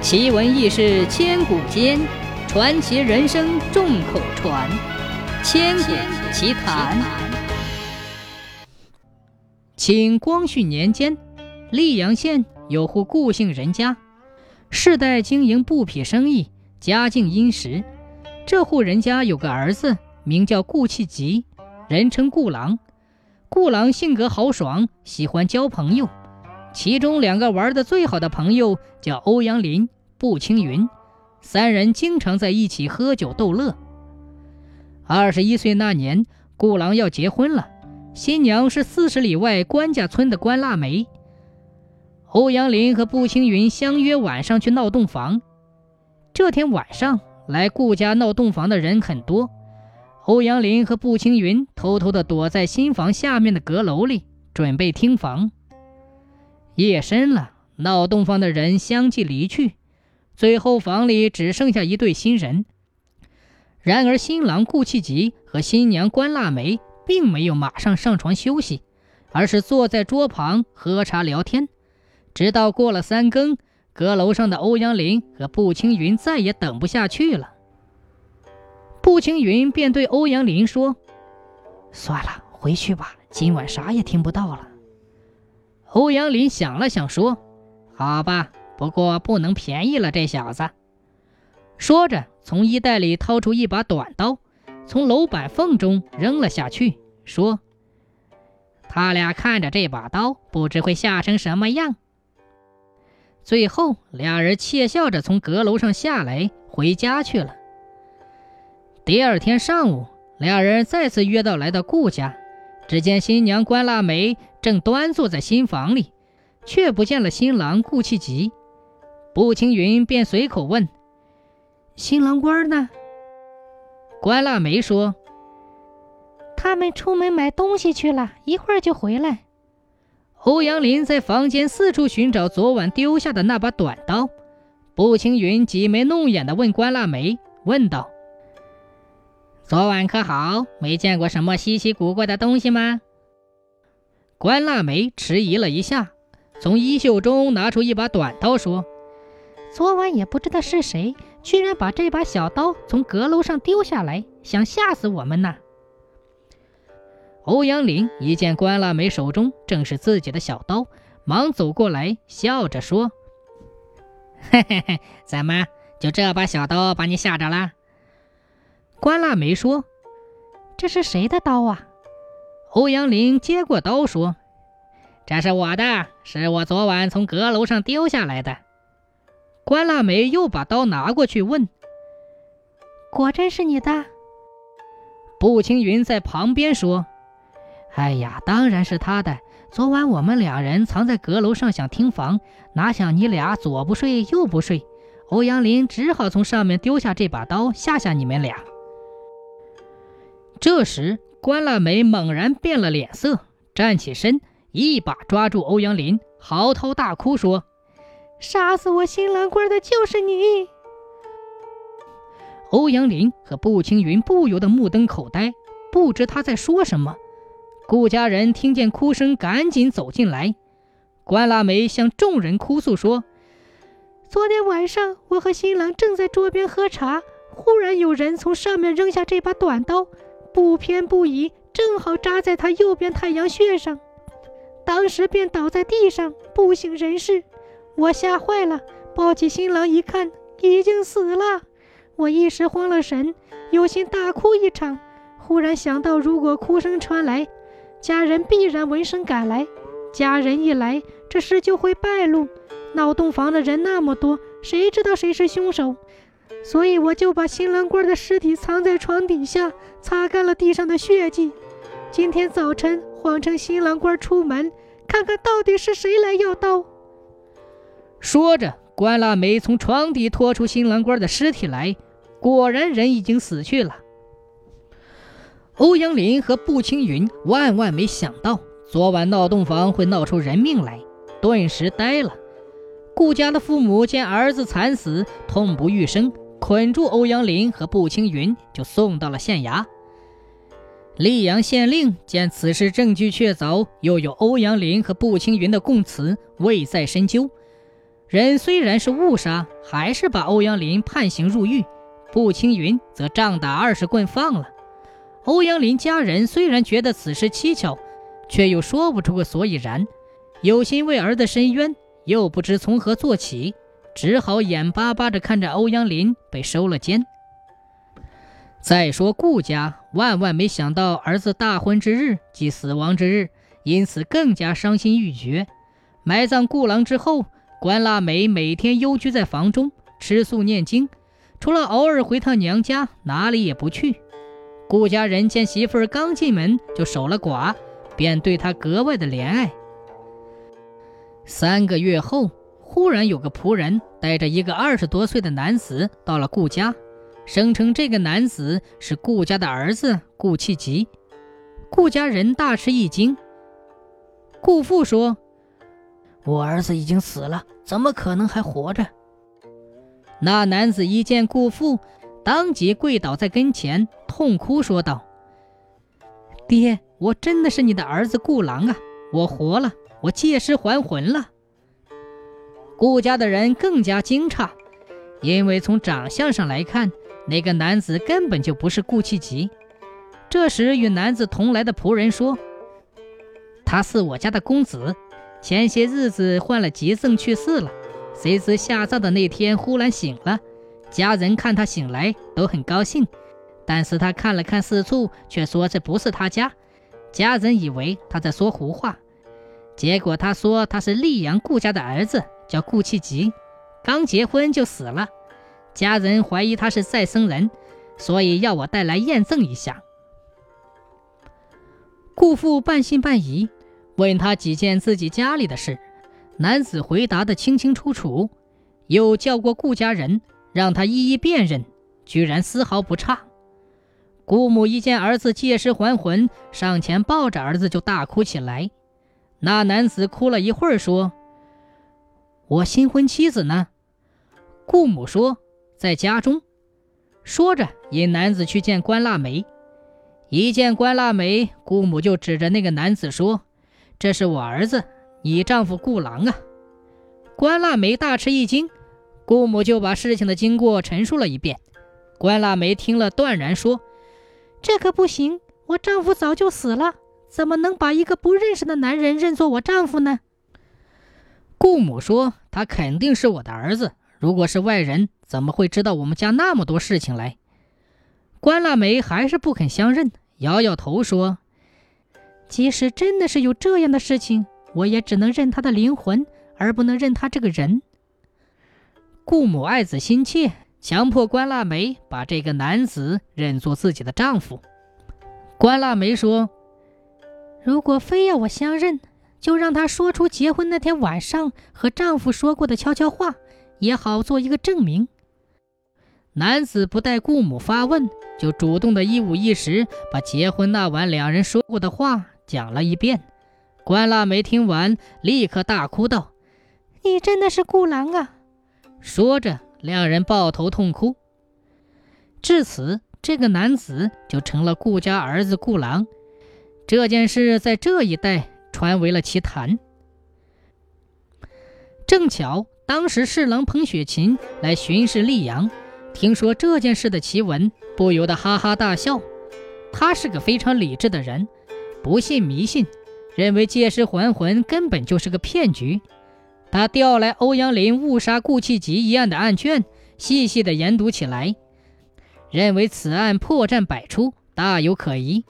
奇闻异事千古间，传奇人生众口传。千古奇谈。清光绪年间，溧阳县有户顾姓人家，世代经营布匹生意，家境殷实。这户人家有个儿子，名叫顾气吉，人称顾郎。顾郎性格豪爽，喜欢交朋友。其中两个玩的最好的朋友叫欧阳林、步青云，三人经常在一起喝酒逗乐。二十一岁那年，顾郎要结婚了，新娘是四十里外关家村的关腊梅。欧阳林和步青云相约晚上去闹洞房。这天晚上来顾家闹洞房的人很多，欧阳林和步青云偷偷地躲在新房下面的阁楼里，准备听房。夜深了，闹洞房的人相继离去，最后房里只剩下一对新人。然而，新郎顾气吉和新娘关腊梅并没有马上上床休息，而是坐在桌旁喝茶聊天，直到过了三更，阁楼上的欧阳林和步青云再也等不下去了。步青云便对欧阳林说：“算了，回去吧，今晚啥也听不到了。”欧阳林想了想，说：“好吧，不过不能便宜了这小子。”说着，从衣袋里掏出一把短刀，从楼板缝中扔了下去，说：“他俩看着这把刀，不知会吓成什么样。”最后，俩人窃笑着从阁楼上下来，回家去了。第二天上午，俩人再次约到来到顾家。只见新娘关腊梅正端坐在新房里，却不见了新郎顾气吉。步青云便随口问：“新郎官呢？”关腊梅说：“他们出门买东西去了，一会儿就回来。”欧阳林在房间四处寻找昨晚丢下的那把短刀。步青云挤眉弄眼地问关腊梅，问道。昨晚可好？没见过什么稀奇古怪的东西吗？关腊梅迟疑了一下，从衣袖中拿出一把短刀，说：“昨晚也不知道是谁，居然把这把小刀从阁楼上丢下来，想吓死我们呢。”欧阳林一见关腊梅手中正是自己的小刀，忙走过来，笑着说：“嘿嘿嘿，怎么就这把小刀把你吓着了？”关腊梅说：“这是谁的刀啊？”欧阳林接过刀说：“这是我的，是我昨晚从阁楼上丢下来的。”关腊梅又把刀拿过去问：“果真是你的？”步青云在旁边说：“哎呀，当然是他的。昨晚我们两人藏在阁楼上想听房，哪想你俩左不睡右不睡，欧阳林只好从上面丢下这把刀吓吓你们俩。”这时，关腊梅猛然变了脸色，站起身，一把抓住欧阳林，嚎啕大哭说：“杀死我新郎官的就是你！”欧阳林和步青云不由得目瞪口呆，不知他在说什么。顾家人听见哭声，赶紧走进来。关腊梅向众人哭诉说：“昨天晚上，我和新郎正在桌边喝茶，忽然有人从上面扔下这把短刀。”不偏不倚，正好扎在他右边太阳穴上，当时便倒在地上不省人事。我吓坏了，抱起新郎一看，已经死了。我一时慌了神，有心大哭一场。忽然想到，如果哭声传来，家人必然闻声赶来。家人一来，这事就会败露。闹洞房的人那么多，谁知道谁是凶手？所以我就把新郎官的尸体藏在床底下，擦干了地上的血迹。今天早晨谎称新郎官出门，看看到底是谁来要刀。说着，关腊梅从床底拖出新郎官的尸体来，果然人已经死去了。欧阳林和步青云万万没想到昨晚闹洞房会闹出人命来，顿时呆了。顾家的父母见儿子惨死，痛不欲生。捆住欧阳林和步青云，就送到了县衙。溧阳县令见此事证据确凿，又有欧阳林和步青云的供词，未再深究，人虽然是误杀，还是把欧阳林判刑入狱，步青云则杖打二十棍放了。欧阳林家人虽然觉得此事蹊跷，却又说不出个所以然，有心为儿子申冤，又不知从何做起，只好眼巴巴地看着欧阳林被收了监。再说顾家，万万没想到儿子大婚之日即死亡之日，因此更加伤心欲绝。埋葬顾郎之后，关腊梅每天幽居在房中吃素念经，除了偶尔回趟娘家，哪里也不去。顾家人见媳妇儿刚进门就守了寡，便对她格外的怜爱。三个月后，忽然有个仆人带着一个二十多岁的男子到了顾家，声称这个男子是顾家的儿子顾弃吉。顾家人大吃一惊。顾父说：“我儿子已经死了，怎么可能还活着？”那男子一见顾父。当即跪倒在跟前，痛哭说道：“爹，我真的是你的儿子顾郎啊！我活了，我借尸还魂了。”顾家的人更加惊诧，因为从长相上来看，那个男子根本就不是顾其吉。这时，与男子同来的仆人说：“他是我家的公子，前些日子患了急症去世了，谁知下葬的那天忽然醒了。”家人看他醒来都很高兴，但是他看了看四处，却说这不是他家。家人以为他在说胡话，结果他说他是溧阳顾家的儿子，叫顾弃吉，刚结婚就死了。家人怀疑他是再生人，所以要我带来验证一下。顾父半信半疑，问他几件自己家里的事，男子回答的清清楚楚，又叫过顾家人。让他一一辨认，居然丝毫不差。顾母一见儿子借尸还魂，上前抱着儿子就大哭起来。那男子哭了一会儿，说：“我新婚妻子呢？”顾母说：“在家中。”说着引男子去见关腊梅。一见关腊梅，顾母就指着那个男子说：“这是我儿子，你丈夫顾郎啊！”关腊梅大吃一惊。顾母就把事情的经过陈述了一遍，关腊梅听了断然说：“这可不行，我丈夫早就死了，怎么能把一个不认识的男人认作我丈夫呢？”顾母说：“他肯定是我的儿子，如果是外人，怎么会知道我们家那么多事情来？”关腊梅还是不肯相认，摇摇头说：“即使真的是有这样的事情，我也只能认他的灵魂，而不能认他这个人。”顾母爱子心切，强迫关腊梅把这个男子认作自己的丈夫。关腊梅说：“如果非要我相认，就让他说出结婚那天晚上和丈夫说过的悄悄话，也好做一个证明。”男子不待顾母发问，就主动的一五一十把结婚那晚两人说过的话讲了一遍。关腊梅听完，立刻大哭道：“你真的是顾郎啊！”说着，两人抱头痛哭。至此，这个男子就成了顾家儿子顾郎。这件事在这一带传为了奇谈。正巧当时侍郎彭雪琴来巡视溧阳，听说这件事的奇闻，不由得哈哈大笑。他是个非常理智的人，不信迷信，认为借尸还魂根本就是个骗局。他调来欧阳林误杀顾弃吉一案的案卷，细细的研读起来，认为此案破绽百出，大有可疑。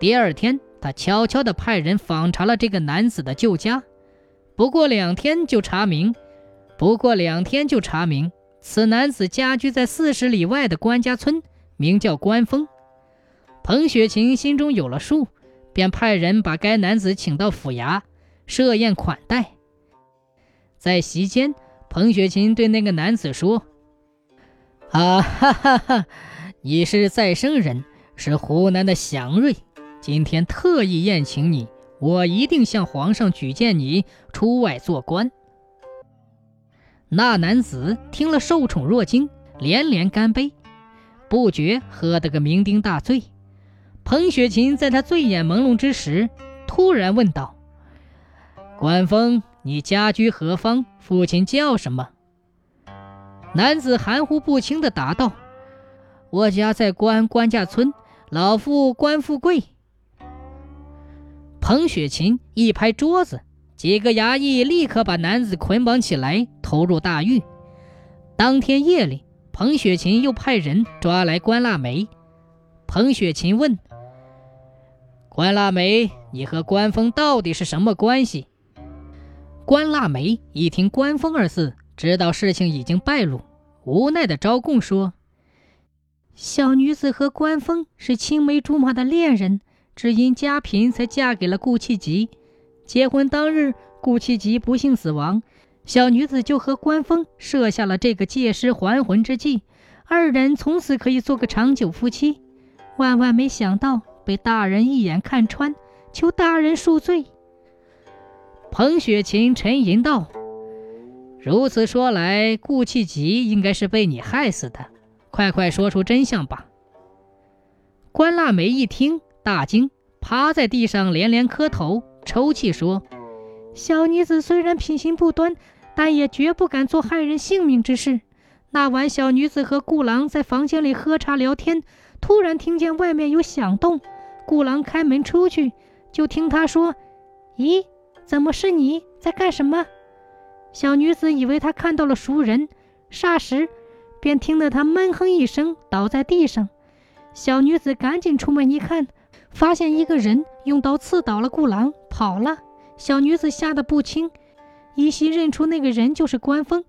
第二天，他悄悄地派人访查了这个男子的旧家，不过两天就查明，不过两天就查明，此男子家居在四十里外的关家村，名叫关峰。彭雪琴心中有了数，便派人把该男子请到府衙设宴款待。在席间，彭雪琴对那个男子说：“啊哈哈哈，你是再生人，是湖南的祥瑞，今天特意宴请你，我一定向皇上举荐你出外做官。”那男子听了受宠若惊，连连干杯，不觉喝得个酩酊大醉。彭雪琴在他醉眼朦胧之时，突然问道：“关风。”你家居何方？父亲叫什么？”男子含糊不清地答道：“我家在关关家村，老父关富贵。”彭雪琴一拍桌子，几个衙役立刻把男子捆绑起来，投入大狱。当天夜里，彭雪琴又派人抓来关腊梅。彭雪琴问：“关腊梅，你和关峰到底是什么关系？”关腊梅一听“关峰”二字，知道事情已经败露，无奈的招供说：“小女子和关峰是青梅竹马的恋人，只因家贫才嫁给了顾七吉。结婚当日，顾七吉不幸死亡。”小女子就和关风设下了这个借尸还魂之计，二人从此可以做个长久夫妻。万万没想到被大人一眼看穿，求大人恕罪。彭雪琴沉吟道：“如此说来，顾气吉应该是被你害死的，快快说出真相吧。”关腊梅一听大惊，趴在地上连连磕头，抽泣说：“小女子虽然品行不端。”但也绝不敢做害人性命之事。那晚，小女子和顾郎在房间里喝茶聊天，突然听见外面有响动。顾郎开门出去，就听他说：“咦，怎么是你在干什么？”小女子以为他看到了熟人，霎时便听得他闷哼一声，倒在地上。小女子赶紧出门一看，发现一个人用刀刺倒了顾郎，跑了。小女子吓得不轻。依稀认出那个人就是关峰，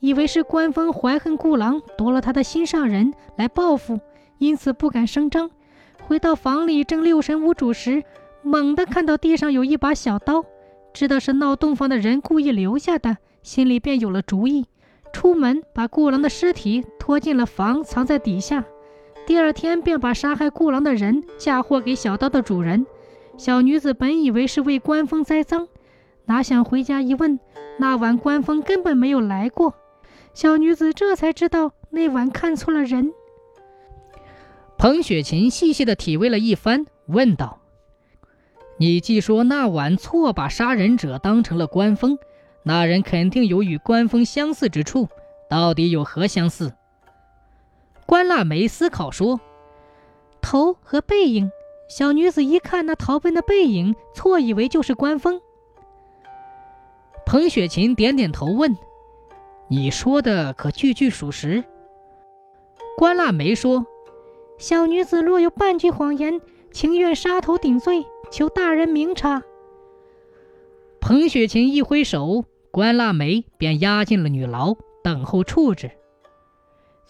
以为是关峰怀恨顾郎夺了他的心上人来报复，因此不敢声张。回到房里正六神无主时，猛地看到地上有一把小刀，知道是闹洞房的人故意留下的，心里便有了主意。出门把顾郎的尸体拖进了房，藏在底下。第二天便把杀害顾郎的人嫁祸给小刀的主人。小女子本以为是为官风栽赃。哪想回家一问，那晚官风根本没有来过。小女子这才知道那晚看错了人。彭雪琴细细的体味了一番，问道：“你既说那晚错把杀人者当成了官风，那人肯定有与官风相似之处，到底有何相似？”关腊梅思考说：“头和背影。小女子一看那逃奔的背影，错以为就是关峰。”彭雪琴点点头，问：“你说的可句句属实？”关腊梅说：“小女子若有半句谎言，情愿杀头顶罪，求大人明察。”彭雪琴一挥手，关腊梅便押进了女牢，等候处置。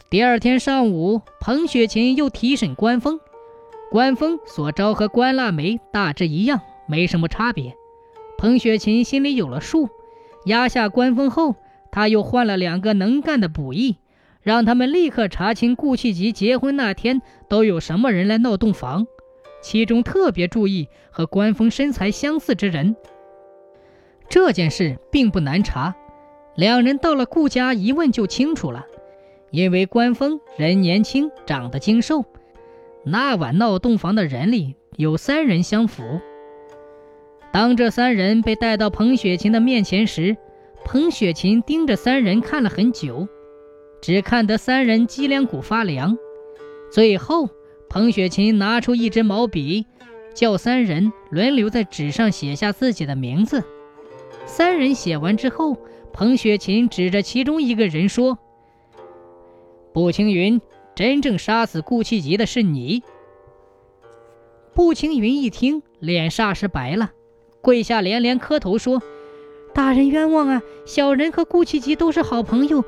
第二天上午，彭雪琴又提审关峰，关峰所招和关腊梅大致一样，没什么差别。彭雪琴心里有了数。压下关峰后，他又换了两个能干的捕役，让他们立刻查清顾气吉结婚那天都有什么人来闹洞房，其中特别注意和关峰身材相似之人。这件事并不难查，两人到了顾家一问就清楚了。因为关峰人年轻，长得精瘦，那晚闹洞房的人里有三人相符。当这三人被带到彭雪琴的面前时，彭雪琴盯着三人看了很久，只看得三人脊梁骨发凉。最后，彭雪琴拿出一支毛笔，叫三人轮流在纸上写下自己的名字。三人写完之后，彭雪琴指着其中一个人说：“步青云，真正杀死顾七吉的是你。”步青云一听，脸霎时白了。跪下连连磕头说：“大人冤枉啊！小人和顾七吉都是好朋友，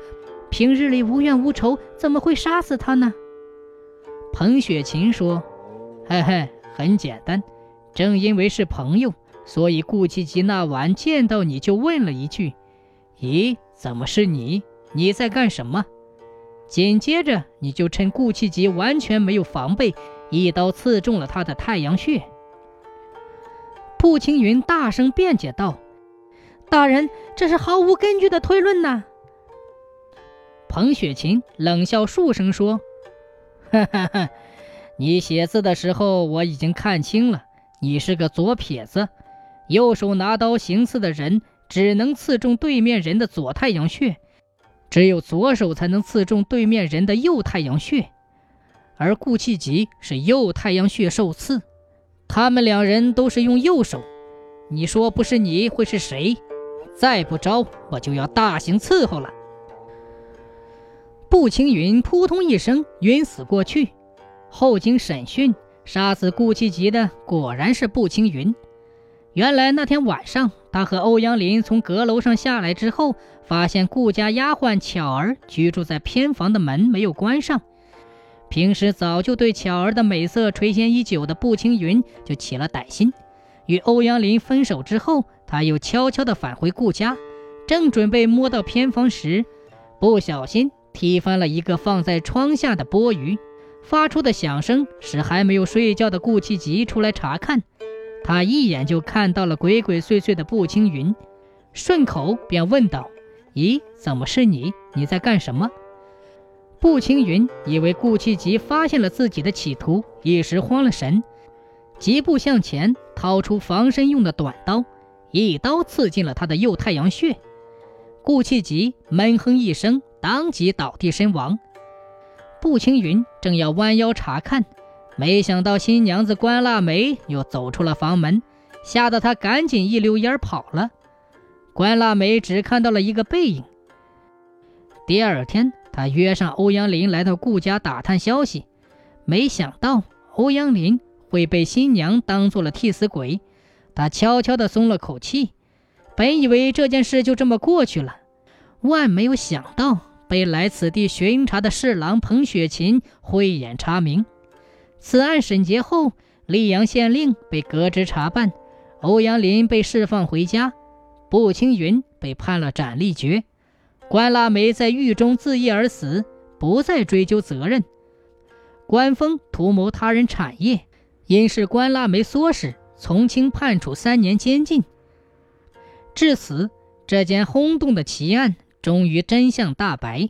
平日里无怨无仇，怎么会杀死他呢？”彭雪琴说：“嘿嘿，很简单，正因为是朋友，所以顾七吉那晚见到你就问了一句：‘咦，怎么是你？你在干什么？’紧接着你就趁顾七吉完全没有防备，一刀刺中了他的太阳穴。”步青云大声辩解道：“大人，这是毫无根据的推论呐！”彭雪琴冷笑数声说：“ 哈哈哈，你写字的时候我已经看清了，你是个左撇子，右手拿刀行刺的人只能刺中对面人的左太阳穴，只有左手才能刺中对面人的右太阳穴，而顾气吉是右太阳穴受刺，他们两人都是用右手，你说不是你会是谁？再不招，我就要大刑伺候了。步青云扑通一声晕死过去，后经审讯，杀死顾气吉的果然是步青云。原来那天晚上，他和欧阳林从阁楼上下来之后，发现顾家丫鬟巧儿居住在偏房的门没有关上。平时早就对巧儿的美色垂涎已久的步青云就起了歹心。与欧阳林分手之后，他又悄悄地返回顾家，正准备摸到偏房时，不小心踢翻了一个放在窗下的钵盂，发出的响声使还没有睡觉的顾七吉出来查看。他一眼就看到了鬼鬼祟祟的步青云，顺口便问道：“咦，怎么是你？你在干什么？”步青云以为顾七吉发现了自己的企图，一时慌了神，疾步向前，掏出防身用的短刀，一刀刺进了他的右太阳穴。顾七吉闷哼一声，当即倒地身亡。步青云正要弯腰查看。没想到新娘子关腊梅又走出了房门，吓得他赶紧一溜烟跑了。关腊梅只看到了一个背影。第二天，他约上欧阳林来到顾家打探消息，没想到欧阳林会被新娘当做了替死鬼，他悄悄地松了口气，本以为这件事就这么过去了，万没有想到被来此地巡查的侍郎彭雪琴慧眼查明。此案审结后，溧阳县令被革职查办，欧阳林被释放回家，步青云被判了斩立决，关腊梅在狱中自缢而死，不再追究责任。关峰图谋他人产业，因是关腊梅唆使，从轻判处三年监禁。至此，这件轰动的奇案终于真相大白。